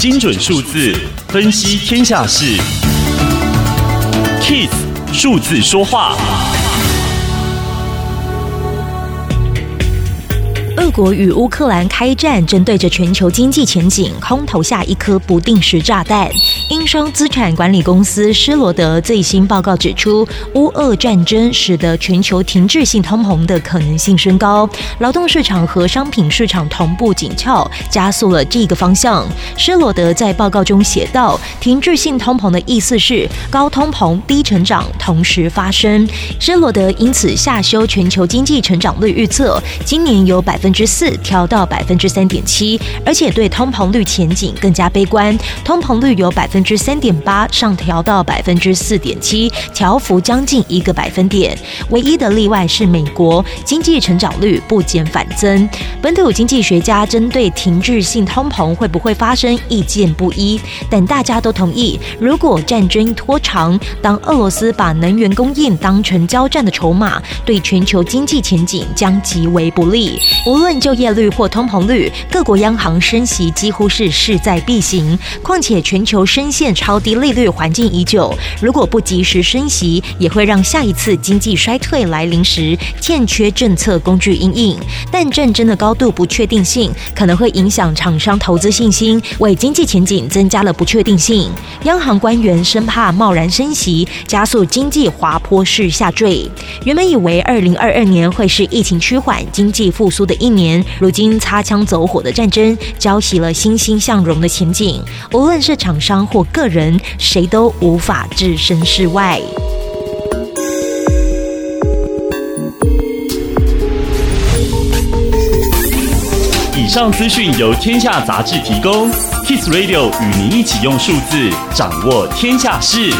精准数字分析天下事，KIS 数字说话。国与乌克兰开战，正对着全球经济前景空投下一颗不定时炸弹。英商资产管理公司施罗德最新报告指出，乌俄战争使得全球停滞性通膨的可能性升高，劳动市场和商品市场同步紧俏，加速了这个方向。施罗德在报告中写道：“停滞性通膨的意思是高通膨、低成长同时发生。”施罗德因此下修全球经济成长率预测，今年有百分之十四调到百分之三点七，而且对通膨率前景更加悲观，通膨率由。百分之三点八上调到百分之四点七，调幅将近一个百分点。唯一的例外是美国经济成长率不减反增。本土经济学家针对停滞性通膨会不会发生意见不一，但大家都同意，如果战争拖长，当俄罗斯把能源供应当成交战的筹码，对全球经济前景将极为不利。无论就业率或通膨率，各国央行升息几乎是势在必行。况且全球深陷超低利率环境已久，如果不及时升息，也会让下一次经济衰退来临时欠缺政策工具因应。但战争的高度不确定性可能会影响厂商投资信心，为经济前景增加了不确定性。央行官员生怕贸然升息，加速经济滑坡式下坠。原本以为二零二二年会是疫情趋缓、经济复苏的一年年，如今擦枪走火的战争浇熄了欣欣向荣的前景。无论是厂商或个人谁都无法置身事外。以上资讯由天下杂志提供，Kiss Radio 与您一起用数字掌握天下事。